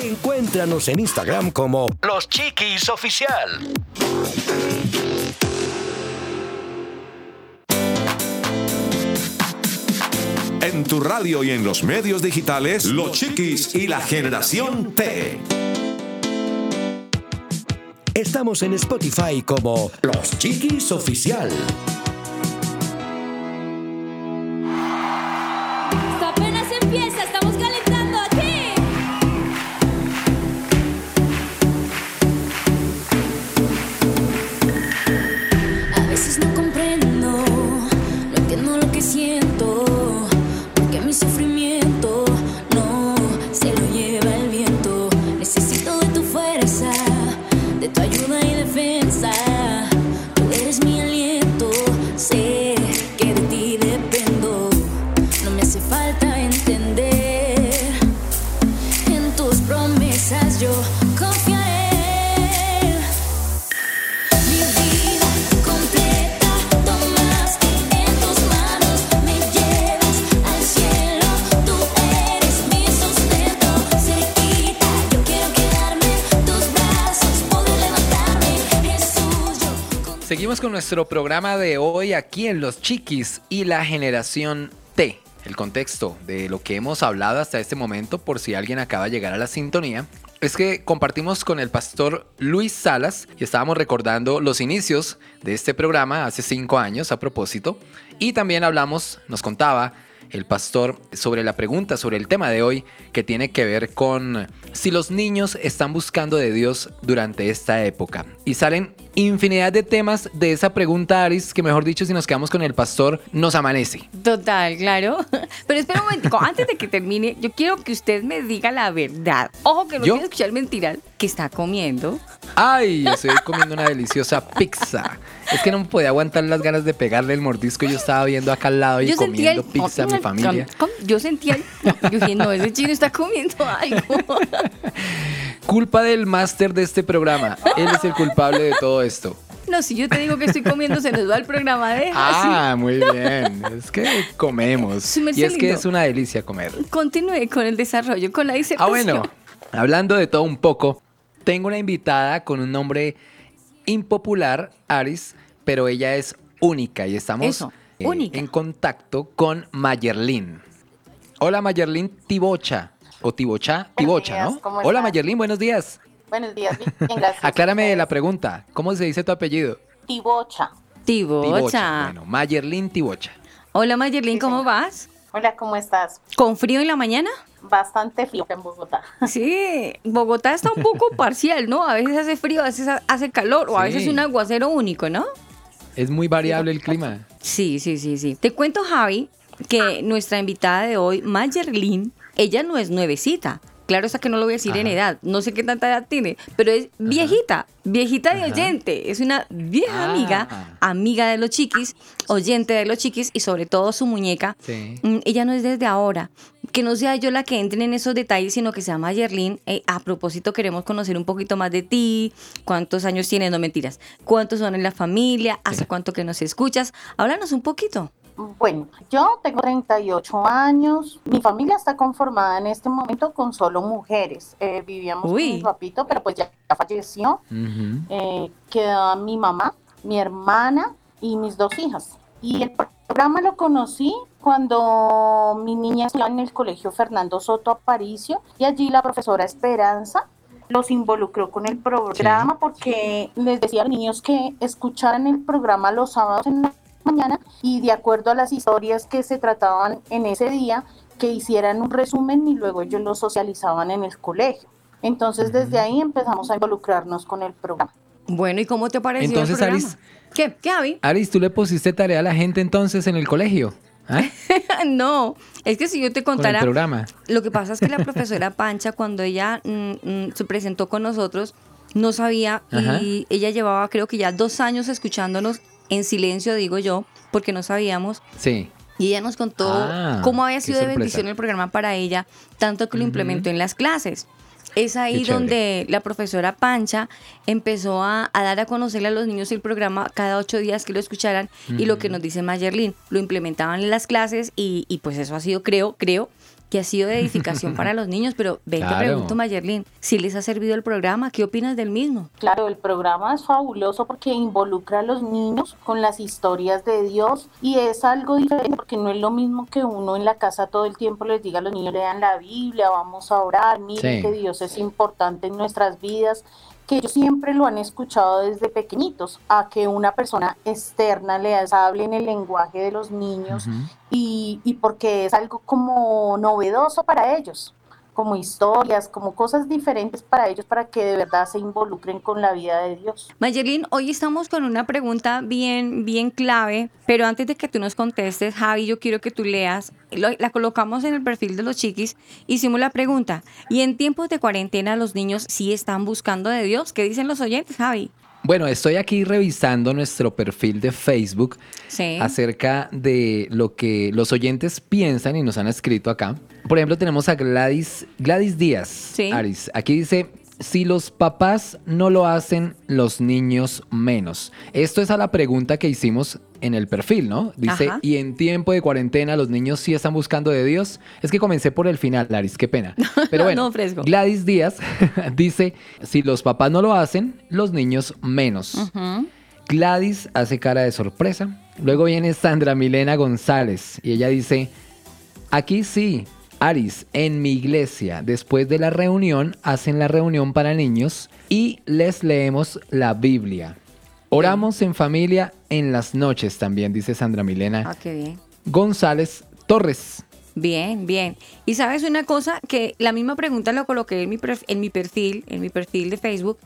Encuéntranos en Instagram como Los Chiquis Oficial. En tu radio y en los medios digitales, Los Chiquis y la Generación T. Estamos en Spotify como Los Chiquis Oficial. Nuestro programa de hoy aquí en Los Chiquis y la generación T. El contexto de lo que hemos hablado hasta este momento, por si alguien acaba de llegar a la sintonía, es que compartimos con el pastor Luis Salas y estábamos recordando los inicios de este programa hace cinco años a propósito. Y también hablamos, nos contaba el pastor sobre la pregunta, sobre el tema de hoy, que tiene que ver con si los niños están buscando de Dios durante esta época. Y salen infinidad de temas de esa pregunta, Aris, que mejor dicho, si nos quedamos con el pastor, nos amanece. Total, claro. Pero espera un momentico, antes de que termine, yo quiero que usted me diga la verdad. Ojo que no ¿Yo? quiero escuchar mentiras. que está comiendo? Ay, estoy comiendo una deliciosa pizza. Es que no me podía aguantar las ganas de pegarle el mordisco. Yo estaba viendo acá al lado y comiendo pizza a mi familia. Yo sentía el- Yo dije, no, ese chino está comiendo algo. Culpa del máster de este programa. Él es el culpable de todo esto. No, si yo te digo que estoy comiendo, se nos va el programa de Ah, muy bien. Es que comemos. Y es que es una delicia comer. Continúe con el desarrollo, con la Ah, disertación. bueno. Hablando de todo un poco, tengo una invitada con un nombre impopular, Aris, pero ella es única y estamos Eso, eh, única. en contacto con Mayerlin. Hola Mayerlin Tibocha. O Tibocha, Tibocha, días, ¿no? ¿cómo Hola estás? Mayerlin, buenos días. Buenos días, bien, gracias. Aclárame la pregunta. ¿Cómo se dice tu apellido? Tibocha. Tibocha. Bueno, Mayerlin Tibocha. Hola Mayerlin, ¿cómo vas? Hola, ¿cómo estás? ¿Con frío en la mañana? Bastante frío en Bogotá. Sí, Bogotá está un poco parcial, ¿no? A veces hace frío, a veces ha- hace calor o a Sí. veces un aguacero único, ¿no? Es muy variable el clima. Sí, sí, sí, sí. Te cuento, Javi, que nuestra invitada de hoy, Mayerlin, ella no es nuevecita. Claro está que no lo voy a decir en edad, no sé qué tanta edad tiene, pero es viejita, viejita de Ajá. oyente, es una vieja Ah. amiga, amiga de los chiquis, oyente de los chiquis y sobre todo su muñeca. Sí. Mm, Ella no es desde ahora. Que no sea yo la que entre en esos detalles, sino que se llama Yerlin. Eh, a propósito, queremos conocer un poquito más de ti. ¿Cuántos años tienes? No mentiras. ¿Cuántos son en la familia? ¿Hace cuánto que nos escuchas? Háblanos un poquito. Bueno, yo tengo 38 años. Mi familia está conformada en este momento con solo mujeres. Eh, vivíamos Uy. con mi papito, pero pues ya, falleció. Eh, queda mi mamá, mi hermana y mis dos hijas. Y el programa lo conocí cuando mi niña estaba en el colegio Fernando Soto Aparicio y allí la profesora Esperanza los involucró con el programa porque les decía a los niños que escucharan el programa los sábados en la mañana y de acuerdo a las historias que se trataban en ese día, que hicieran un resumen y luego ellos lo socializaban en el colegio. Entonces desde ahí empezamos a involucrarnos con el programa. Bueno, ¿y cómo te pareció Entonces, el programa? Aris- ¿Qué? ¿Qué, Avi? Aris, ¿tú le pusiste tarea a la gente entonces en el colegio? ¿Ah? no, es que si yo te Con el contara... programa. Lo que pasa es que la profesora Pancha, cuando ella mm, mm, se presentó con nosotros, no sabía Ajá. y ella llevaba creo que ya dos años escuchándonos en silencio, digo yo, porque no sabíamos. Sí. Y ella nos contó Ah, cómo había sido de bendición el programa para ella, tanto que lo implementó en las clases. Es ahí donde la profesora Pancha empezó a, a dar a conocerle a los niños el programa cada ocho días que lo escucharan y lo que nos dice Mayerlin, lo implementaban en las clases y, y pues eso ha sido, creo, creo que ha sido de edificación para los niños, pero ven, te pregunto Mayerlin, si les ha servido el programa, ¿qué opinas del mismo? Claro, el programa es fabuloso porque involucra a los niños con las historias de Dios y es algo diferente porque no es lo mismo que uno en la casa todo el tiempo les diga a los niños lean la Biblia, vamos a orar, miren Sí. que Dios es importante en nuestras vidas, que ellos siempre lo han escuchado desde pequeñitos, a que una persona externa les hable en el lenguaje de los niños y, y porque es algo como novedoso para ellos, como historias, como cosas diferentes para ellos para que de verdad se involucren con la vida de Dios. Mayerlin, hoy estamos con una pregunta bien, bien clave, pero antes de que tú nos contestes, Javi, yo quiero que tú leas, la colocamos en el perfil de los chiquis, hicimos la pregunta, ¿y en tiempos de cuarentena los niños sí están buscando de Dios? ¿Qué dicen los oyentes, Javi? Bueno, estoy aquí revisando nuestro perfil de Facebook Sí. acerca de lo que los oyentes piensan y nos han escrito acá. Por ejemplo, tenemos a Gladys, Gladys Díaz. Aris. Aquí dice, si los papás no lo hacen, los niños menos. Esto es a la pregunta que hicimos en el perfil, ¿no? Dice, Ajá. y en tiempo de cuarentena los niños sí están buscando de Dios. Es que comencé por el final, Aris, qué pena. Pero bueno, No, fresco. Gladys Díaz dice, si los papás no lo hacen, los niños menos. Gladys hace cara de sorpresa. Luego viene Sandra Milena González y ella dice, aquí sí, Aris, en mi iglesia, después de la reunión, hacen la reunión para niños y les leemos la Biblia. Oramos en familia en las noches también, dice Sandra Milena Ah, qué bien. González Torres. Bien, bien. Y sabes una cosa, que la misma pregunta la coloqué en mi, perf- en mi perfil, en mi perfil de Facebook,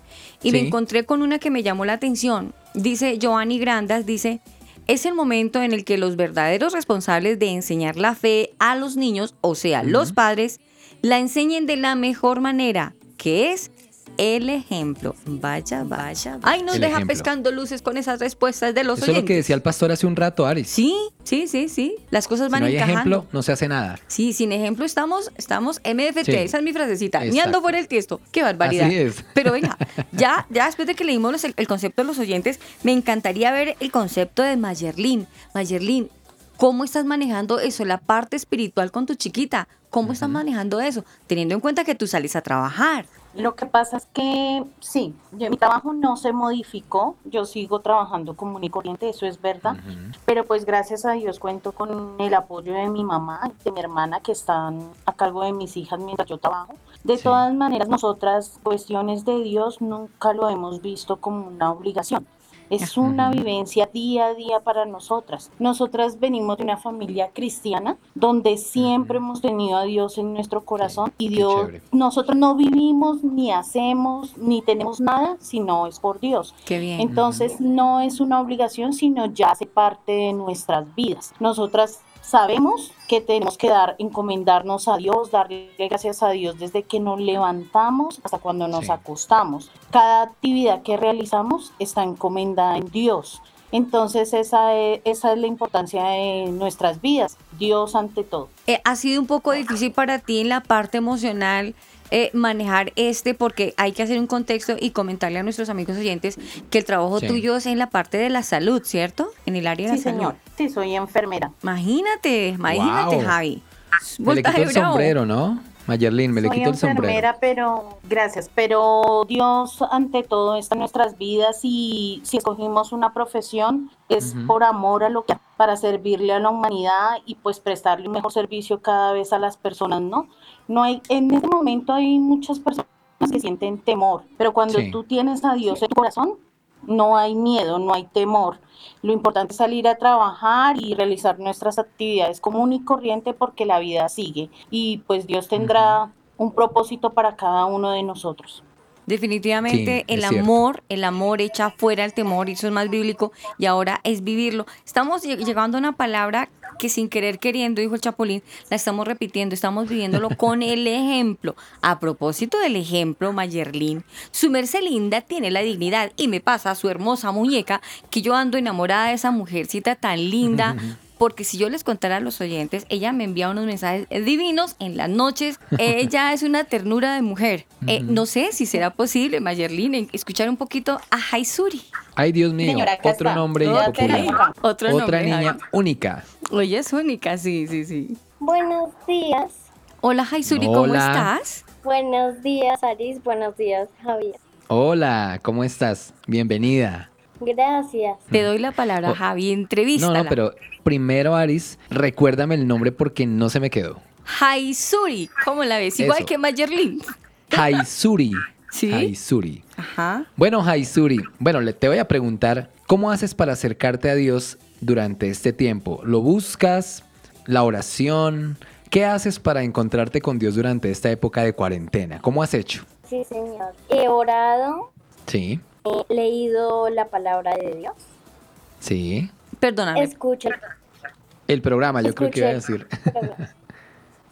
y me encontré con una que me llamó la atención. Dice Joanny Grandas, dice, es el momento en el que los verdaderos responsables de enseñar la fe a los niños, o sea, los padres, la enseñen de la mejor manera, que es el ejemplo. Vaya, vaya. Ay, nos El deja ejemplo. pescando luces con esas respuestas de los Eso es lo que oyentes. decía el pastor hace un rato, Aris. Sí, sí, sí, sí. Las cosas Si van no hay encajando. ejemplo, no se hace nada. Sí, sin ejemplo estamos, estamos MFT, Sí. esa es mi frasecita. Ni Exacto. ando fuera el tiesto. Qué barbaridad. Así es. Pero venga, ya, ya después de que leímos los- el, el concepto de los oyentes, me encantaría ver el concepto de Mayerlin. Mayerlin, ¿cómo estás manejando eso, la parte espiritual con tu chiquita? ¿Cómo estás manejando eso? Teniendo en cuenta que tú sales a trabajar. Lo que pasa es que sí, yo- mi trabajo no se modificó, yo sigo trabajando común y corriente, eso es verdad, pero pues gracias a Dios cuento con el apoyo de mi mamá y de mi hermana que están a cargo de mis hijas mientras yo trabajo. De todas maneras, nosotras cuestiones de Dios nunca lo hemos visto como una obligación. Es una vivencia día a día para nosotras. Nosotras venimos de una familia cristiana donde siempre hemos tenido a Dios en nuestro corazón y Dios, nosotros no vivimos ni hacemos ni tenemos nada si no es por Dios. Qué bien. Entonces no es una obligación, sino ya hace parte de nuestras vidas. Nosotras sabemos que tenemos que dar, encomendarnos a Dios, darle gracias a Dios desde que nos levantamos hasta cuando nos acostamos. Cada actividad que realizamos está encomendada en Dios. Entonces esa es, esa es la importancia de nuestras vidas, Dios ante todo. Eh, ¿Ha sido un poco difícil para ti en la parte emocional eh, manejar este? Porque hay que hacer un contexto y comentarle a nuestros amigos oyentes que el trabajo Sí. tuyo es en la parte de la salud, ¿cierto? En el área de Sí, la salud. señor. Sí, soy enfermera. Imagínate, imagínate, Wow. Javi. El sombrero, ¿no? Mayerlin, me le Soy quito el sombrero. enfermera, pero gracias. Pero Dios ante todo está en nuestras vidas y si escogimos una profesión es por amor a lo que para servirle a la humanidad y pues prestarle un mejor servicio cada vez a las personas, ¿no? No hay en este momento hay muchas personas que sienten temor, pero cuando Sí. tú tienes a Dios en tu corazón, no hay miedo, no hay temor. Lo importante es salir a trabajar y realizar nuestras actividades común y corriente porque la vida sigue y pues Dios tendrá un propósito para cada uno de nosotros. Definitivamente Sí, el cierto. amor, el amor echa fuera el temor, y eso es más bíblico, y ahora es vivirlo. Estamos lleg- llegando a una palabra que sin querer queriendo, dijo el Chapulín, la estamos repitiendo, estamos viviéndolo con el ejemplo. A propósito del ejemplo, Mayerlin, su merced linda tiene la dignidad y me pasa su hermosa muñeca que yo ando enamorada de esa mujercita tan linda. Porque si yo les contara a los oyentes, ella me envía unos mensajes divinos en las noches. Ella es una ternura de mujer. Eh, no sé si será posible, Mayerlin, escuchar un poquito a Haisuri. Ay, Dios mío, Señora, otro está. nombre querida. Otro Otra nombre, niña Javi. única. Oye, es única, sí, sí, sí. Buenos días. Hola, Haisuri, ¿cómo Hola. estás? Buenos días, Aris. Buenos días, Javier. Hola, ¿cómo estás? Bienvenida. Gracias. Te doy la palabra, Oh. Javi, entrevístala. No, no, pero primero, Aris, recuérdame el nombre porque no se me quedó. Haisuri, ¿cómo la ves? Igual Eso. que Mayerlin. Haisuri. ¿Sí? Haisuri. Ajá. Bueno, Haisuri, bueno, le te voy a preguntar, ¿cómo haces para acercarte a Dios durante este tiempo? ¿Lo buscas? ¿La oración? ¿Qué haces para encontrarte con Dios durante esta época de cuarentena? ¿Cómo has hecho? Sí, señor. He orado, Sí, he leído la palabra de Dios. sí. Perdóname. Escucho. El programa, yo creo que iba a decir.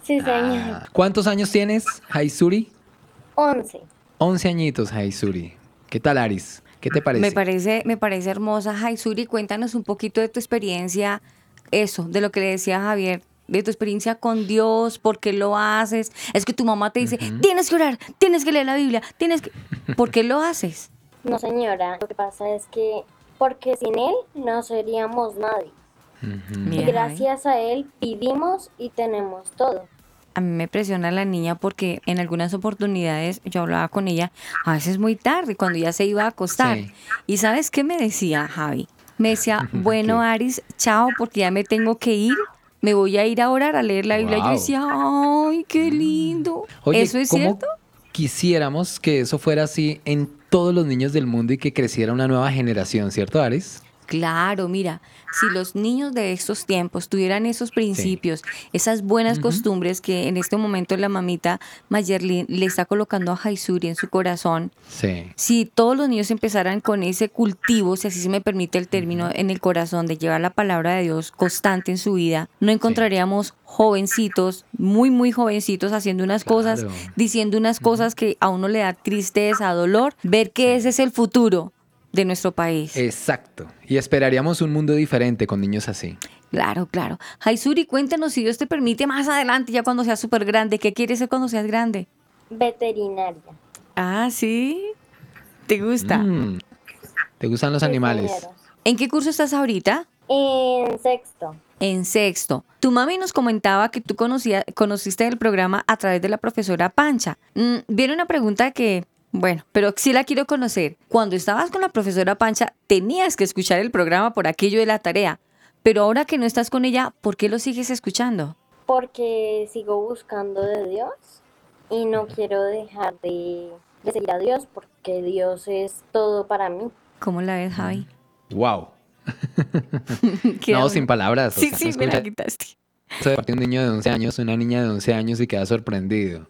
Sí, señor. Ah, ¿Cuántos años tienes, Haisuri? Once. 11 añitos, Haisuri. ¿Qué tal, Aris? ¿Qué te parece? Me parece, me parece hermosa. Haisuri, cuéntanos un poquito de tu experiencia, eso, de lo que le decía Javier, de tu experiencia con Dios, por qué lo haces. Es que tu mamá te dice, tienes que orar, tienes que leer la Biblia, tienes que... ¿Por qué lo haces? No, señora. Lo que pasa es que, porque sin Él no seríamos nadie. Javi. gracias a Él vivimos y tenemos todo. A mí me presiona la niña porque en algunas oportunidades yo hablaba con ella a veces muy tarde, cuando ya se iba a acostar. Sí. ¿Y sabes qué me decía Javi? Me decía, bueno, Aris, chao, porque ya me tengo que ir. Me voy a ir a orar a leer la Biblia. Yo Wow. decía, ay, qué lindo. Oye, ¿Eso es ¿cómo cierto? Quisiéramos que eso fuera así en todos los niños del mundo y que creciera una nueva generación, ¿cierto, Aris? Claro, mira, si los niños de estos tiempos tuvieran esos principios, esas buenas costumbres que en este momento la mamita Mayerlin le está colocando a Haisuri en su corazón, Sí. si todos los niños empezaran con ese cultivo, si así se me permite el término, en el corazón de llevar la palabra de Dios constante en su vida, no encontraríamos jovencitos, muy, muy jovencitos, haciendo unas cosas, diciendo unas cosas que a uno le da tristeza, dolor, ver que ese es el futuro de nuestro país. Exacto. Y esperaríamos un mundo diferente con niños así. Claro, claro. Haisuri, cuéntanos si Dios te permite más adelante, ya cuando seas súper grande, ¿qué quieres ser cuando seas grande? Veterinaria. Ah, sí. ¿Te gusta? Mm. ¿Te gustan los animales? ¿En qué curso estás ahorita? En sexto. En sexto. Tu mami nos comentaba que tú conocía, conociste el programa a través de la profesora Pancha. Mm, viene una pregunta que, bueno, pero sí la quiero conocer. Cuando estabas con la profesora Pancha, tenías que escuchar el programa por aquello de la tarea. Pero ahora que no estás con ella, ¿por qué lo sigues escuchando? Porque sigo buscando de Dios y no quiero dejar de, de seguir a Dios porque Dios es todo para mí. ¿Cómo la ves, Javi? Wow. No, sin palabras. o Sí, sea, sí, no me la quitaste. Parte de un niño de 11 años, una niña de 11 años y queda sorprendido.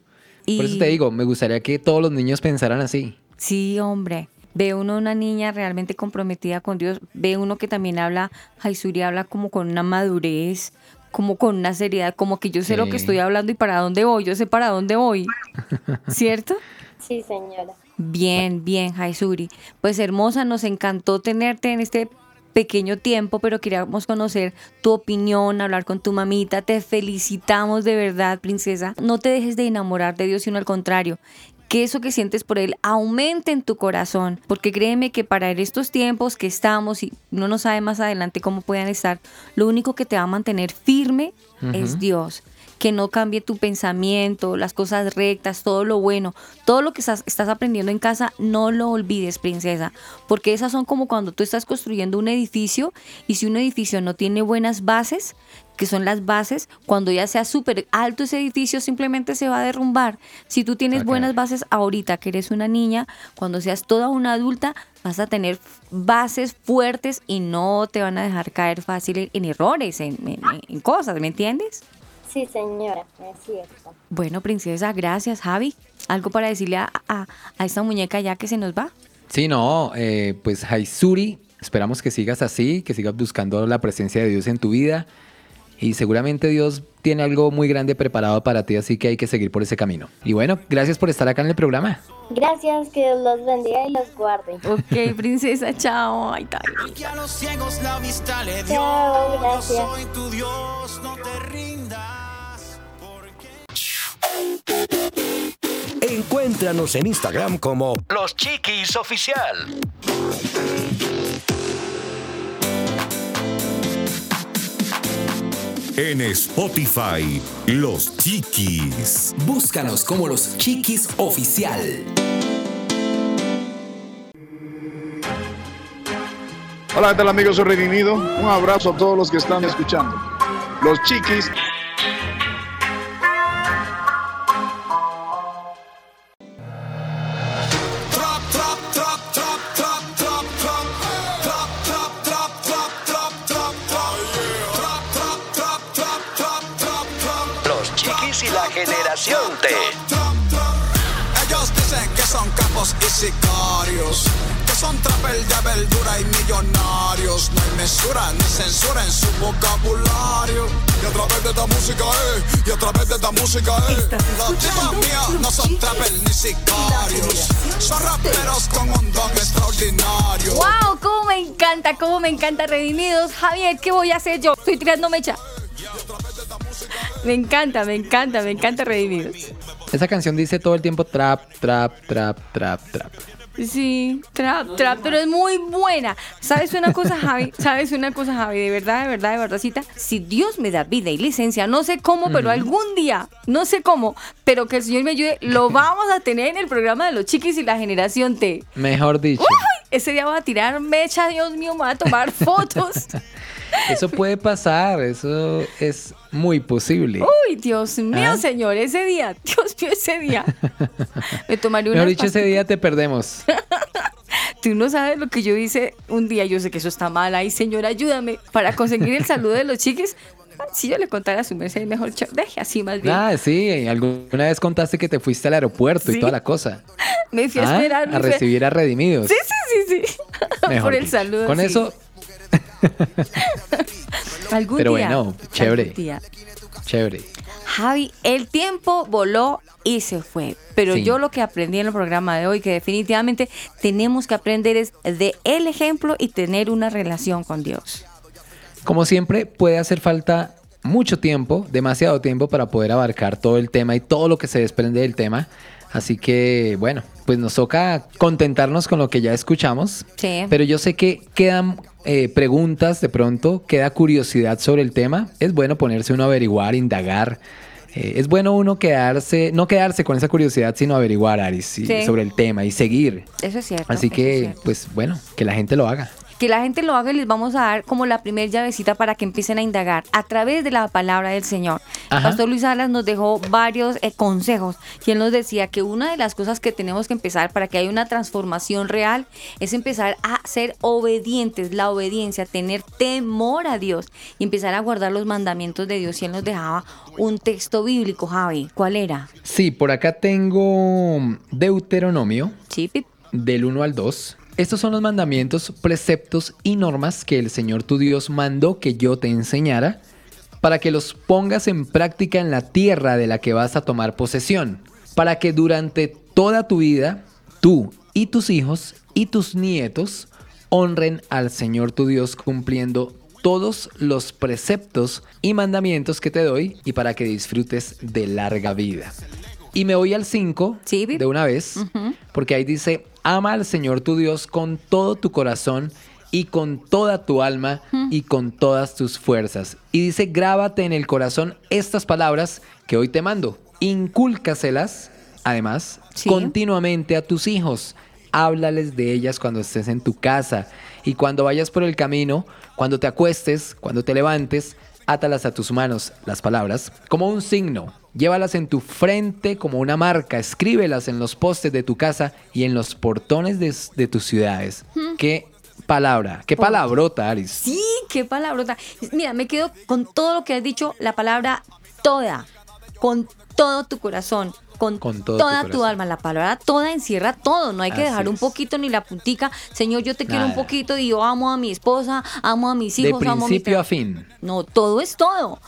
Por eso te digo, me gustaría que todos los niños pensaran así. Sí, hombre. Ve uno una niña realmente comprometida con Dios. Ve uno que también habla, Jaisuri habla como con una madurez, como con una seriedad, como que yo sé lo que estoy hablando y para dónde voy, yo sé para dónde voy. ¿Cierto? Sí, señora. Bien, bien, Jaisuri. Pues hermosa, nos encantó tenerte en este pequeño tiempo, pero queríamos conocer tu opinión, hablar con tu mamita. Te felicitamos de verdad, princesa. No te dejes de enamorar de Dios, sino al contrario. Que eso que sientes por Él aumente en tu corazón, porque créeme que para estos tiempos que estamos y no nos sabe más adelante cómo puedan estar, lo único que te va a mantener firme es. Dios. Que no cambie tu pensamiento, las cosas rectas, todo lo bueno, todo lo que estás, estás aprendiendo en casa, no lo olvides, princesa, porque esas son como cuando tú estás construyendo un edificio y si un edificio no tiene buenas bases, que son las bases, cuando ya sea súper alto ese edificio simplemente se va a derrumbar. Si tú tienes buenas bases ahorita que eres una niña, cuando seas toda una adulta vas a tener bases fuertes y no te van a dejar caer fácil en, en errores, en, en- en cosas, ¿me entiendes? Sí, señora, es cierto. Bueno, princesa, gracias, Javi. ¿Algo para decirle a, a- a esta muñeca ya que se nos va? Sí, no, eh, pues Haizuri, esperamos que sigas así, que sigas buscando la presencia de Dios en tu vida y seguramente Dios tiene algo muy grande preparado para ti, así que hay que seguir por ese camino. Y bueno, gracias por estar acá en el programa. Gracias, que Dios los bendiga y los guarde. Ok, princesa, chao. Ay, tal. Que a los ciegos la vista le dio. Chao, Yo soy tu Dios, no te rindas. Encuéntranos en Instagram como Los Chiquis Oficial. En Spotify, Los Chiquis. Búscanos como los Chiquis Oficial. Hola, ¿qué tal amigos? Soy Redimido. Un abrazo a todos los que están escuchando. Los chiquis. Música, eh. Y a través de esta música, eh. Las dimas mías no son trapel ni sicarios. Son raperos con un don extraordinario. ¡Wow! ¡Cómo me encanta! ¡Cómo me encanta Redimidos! Javier, ¿qué voy a hacer yo? Estoy tirando mecha. Me encanta, me encanta, me encanta Redimidos. Esa canción dice todo el tiempo trap, trap, trap, trap, trap. Sí, trap, trap, pero es muy buena. ¿Sabes una cosa, Javi? ¿Sabes una cosa, Javi? De verdad, de verdad, de verdadcita. Si Dios me da vida y licencia, no sé cómo, pero algún día, no sé cómo, pero que el Señor me ayude, lo vamos a tener en el programa de los chiquis y la generación T. Mejor dicho, ¡Uy! Ese día voy a tirar mecha, Dios mío, me voy a tomar fotos. Eso puede pasar, eso es muy posible. Uy, Dios mío, ¿Ah? Señor, ese día, Dios mío, ese día. Me tomaré una Mejor dicho, ese día te perdemos. Tú no sabes lo que yo hice un día. Yo sé que eso está mal. Ay, señor, ayúdame. Para conseguir el saludo de los chiquis. Si yo le contara a su merced, mejor deje así más bien. Ah, sí, alguna vez contaste que te fuiste al aeropuerto Sí. y toda la cosa. me fui a Ah, esperar. a recibir a Redimidos. Sí, sí, sí, sí. Mejor Por el saludo. Con sí. eso, Algún pero día, bueno, chévere. algún día. chévere. Javi, el tiempo voló y se fue. Pero Sí. yo lo que aprendí en el programa de hoy, que definitivamente tenemos que aprender es de el ejemplo y tener una relación con Dios. Como siempre, puede hacer falta mucho tiempo, demasiado tiempo para poder abarcar todo el tema y todo lo que se desprende del tema. Así que, bueno, pues nos toca contentarnos con lo que ya escuchamos. Sí. Pero yo sé que quedan eh, preguntas de pronto, queda curiosidad sobre el tema. Es bueno ponerse uno a averiguar, indagar. Eh, es bueno uno quedarse, no quedarse con esa curiosidad, sino averiguar, Aris, y- Sí. sobre el tema y seguir. Eso es cierto. Así que, cierto. pues bueno, que la gente lo haga. Que la gente lo haga y les vamos a dar como la primer llavecita para que empiecen a indagar a través de la palabra del Señor. El Ajá. pastor Luis Alas nos dejó varios eh, consejos y él nos decía que una de las cosas que tenemos que empezar para que haya una transformación real es empezar a ser obedientes, la obediencia, tener temor a Dios y empezar a guardar los mandamientos de Dios. Y él nos dejaba un texto bíblico, Javi. ¿Cuál era? Sí, por acá tengo Deuteronomio Sí, Pip. del 1 al 2. Estos son los mandamientos, preceptos y normas que el Señor tu Dios mandó que yo te enseñara para que los pongas en práctica en la tierra de la que vas a tomar posesión, para que durante toda tu vida tú y tus hijos y tus nietos honren al Señor tu Dios cumpliendo todos los preceptos y mandamientos que te doy y para que disfrutes de larga vida. Y me voy al 5 de una vez, porque ahí dice, ama al Señor tu Dios con todo tu corazón y con toda tu alma y con todas tus fuerzas. Y dice, grábate en el corazón estas palabras que hoy te mando. Incúlcaselas, además, continuamente a tus hijos. Háblales de ellas cuando estés en tu casa y cuando vayas por el camino, cuando te acuestes, cuando te levantes, átalas a tus manos, las palabras, como un signo. Llévalas en tu frente como una marca, escríbelas en los postes de tu casa y en los portones de, de tus ciudades. Qué palabra, qué palabrota, Aris. Sí, qué palabrota. Mira, me quedo con todo lo que has dicho, la palabra toda, con todo tu corazón. Con, Con todo toda tu alma, la palabra toda encierra todo, no hay que Así dejar un es. poquito ni la puntica, Señor, yo te quiero un poquito y yo amo a mi esposa, amo a mis De hijos, amo a mi principio tra- a fin. No, todo es todo.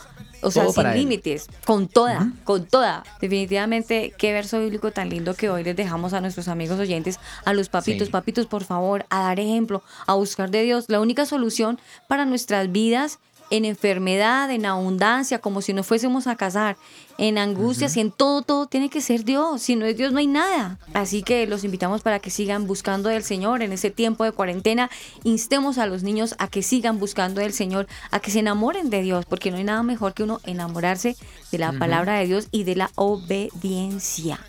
O sea, Todo sin límites, con toda, con toda. Definitivamente, qué verso bíblico tan lindo que hoy les dejamos a nuestros amigos oyentes, a los papitos, Sí. papitos, por favor, a dar ejemplo, a buscar de Dios. La única solución para nuestras vidas en enfermedad, en abundancia, como si nos fuésemos a casar, en angustias y en todo, todo tiene que ser Dios. Si no es Dios, no hay nada. Así que los invitamos para que sigan buscando del Señor en ese tiempo de cuarentena. Instemos a los niños a que sigan buscando del Señor, a que se enamoren de Dios, porque no hay nada mejor que uno enamorarse de la palabra de Dios y de la obediencia.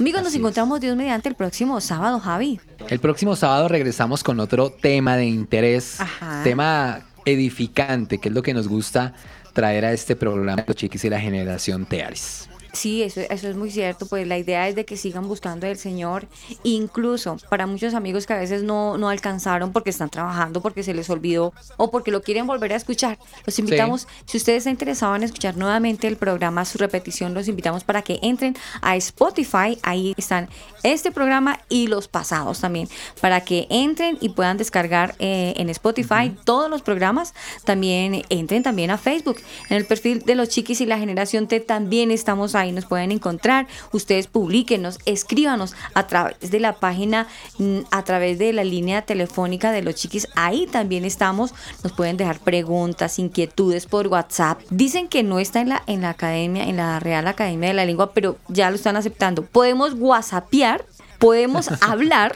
Amigos, nos Así encontramos Dios mediante el próximo sábado, Javi. El próximo sábado regresamos con otro tema de interés, Ajá. tema edificante, que es lo que nos gusta traer a este programa Los Chiquis y la Generación Tearis. Sí, eso, eso es muy cierto, pues la idea es de que sigan buscando del Señor, incluso para muchos amigos que a veces no, no alcanzaron porque están trabajando, porque se les olvidó o porque lo quieren volver a escuchar. Los invitamos, si ustedes están interesados en escuchar nuevamente el programa, su repetición, los invitamos para que entren a Spotify, ahí están este programa y los pasados también, para que entren y puedan descargar eh, en Spotify todos los programas, también entren también a Facebook, en el perfil de los chiquis y la generación T también estamos ahí, nos pueden encontrar, ustedes publiquenos, escríbanos a través de la página, mm, a través de la línea telefónica de los chiquis, ahí también estamos, nos pueden dejar preguntas, inquietudes por WhatsApp, dicen que no está en la, en la academia, en la Real Academia de la Lengua, pero ya lo están aceptando, podemos whatsappear, podemos hablar,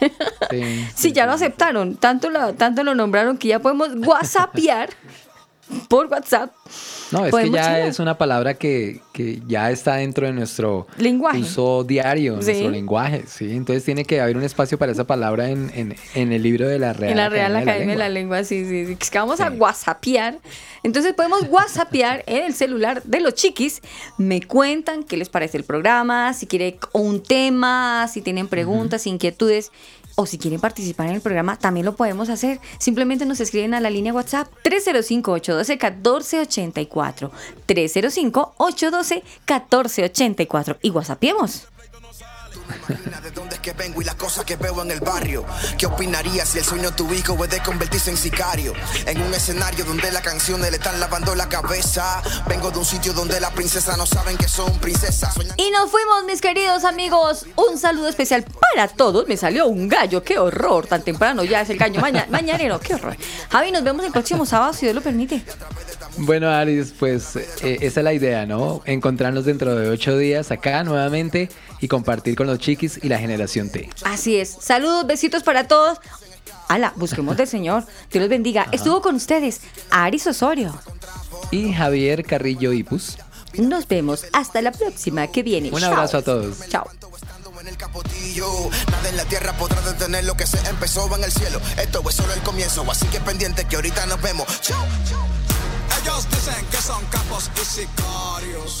Sí. Sí, ya lo aceptaron. Tanto lo, tanto lo nombraron que ya podemos whatsappear por WhatsApp. No, es que ya es una palabra que, que ya está dentro de nuestro Lenguaje. uso diario, Sí. nuestro lenguaje, ¿sí? Entonces tiene que haber un espacio para esa palabra en, en- en el libro de la Real en la Real Academia de la Lengua. Lengua, sí, sí, sí. Que vamos a whatsappear. Entonces podemos whatsappear en el celular de los chiquis. Me cuentan qué les parece el programa, si quieren un tema, si tienen preguntas, inquietudes. O si quieren participar en el programa, también lo podemos hacer. Simplemente nos escriben a la línea WhatsApp 305-812-1484. 305-812-1484. Y whatsappiemos. De dónde es que vengo y las cosas que veo en el barrio. ¿Qué opinarías si el sueño de tu hijo puede convertirse en sicario? En un escenario donde las canciones le están lavando la cabeza. Vengo de un sitio donde las princesas no saben que son princesas. Sueñan- Y nos fuimos, mis queridos amigos. Un saludo especial para todos. Me salió un gallo, qué horror. Tan temprano ya es el gallo maña- mañanero, qué horror. Javi, nos vemos el próximo sábado, si Dios lo permite. Bueno, Aris, pues eh, esa es la idea, ¿no? Encontrarnos dentro de ocho días acá nuevamente y compartir con los chiquis y la generación T. Así es. Saludos, besitos para todos. Ala, busquemos del Señor. Dios los bendiga. Estuvo con ustedes Aris Osorio. Y Javier Carrillo Ipus. Nos vemos hasta la próxima que viene. Un Chao. abrazo a todos. Chao. Yo, nada en la tierra podrá detener lo que se empezó en el cielo. Esto es solo el comienzo, así que pendiente que ahorita nos vemos. Chao. Ellos dicen que son capos y sicarios.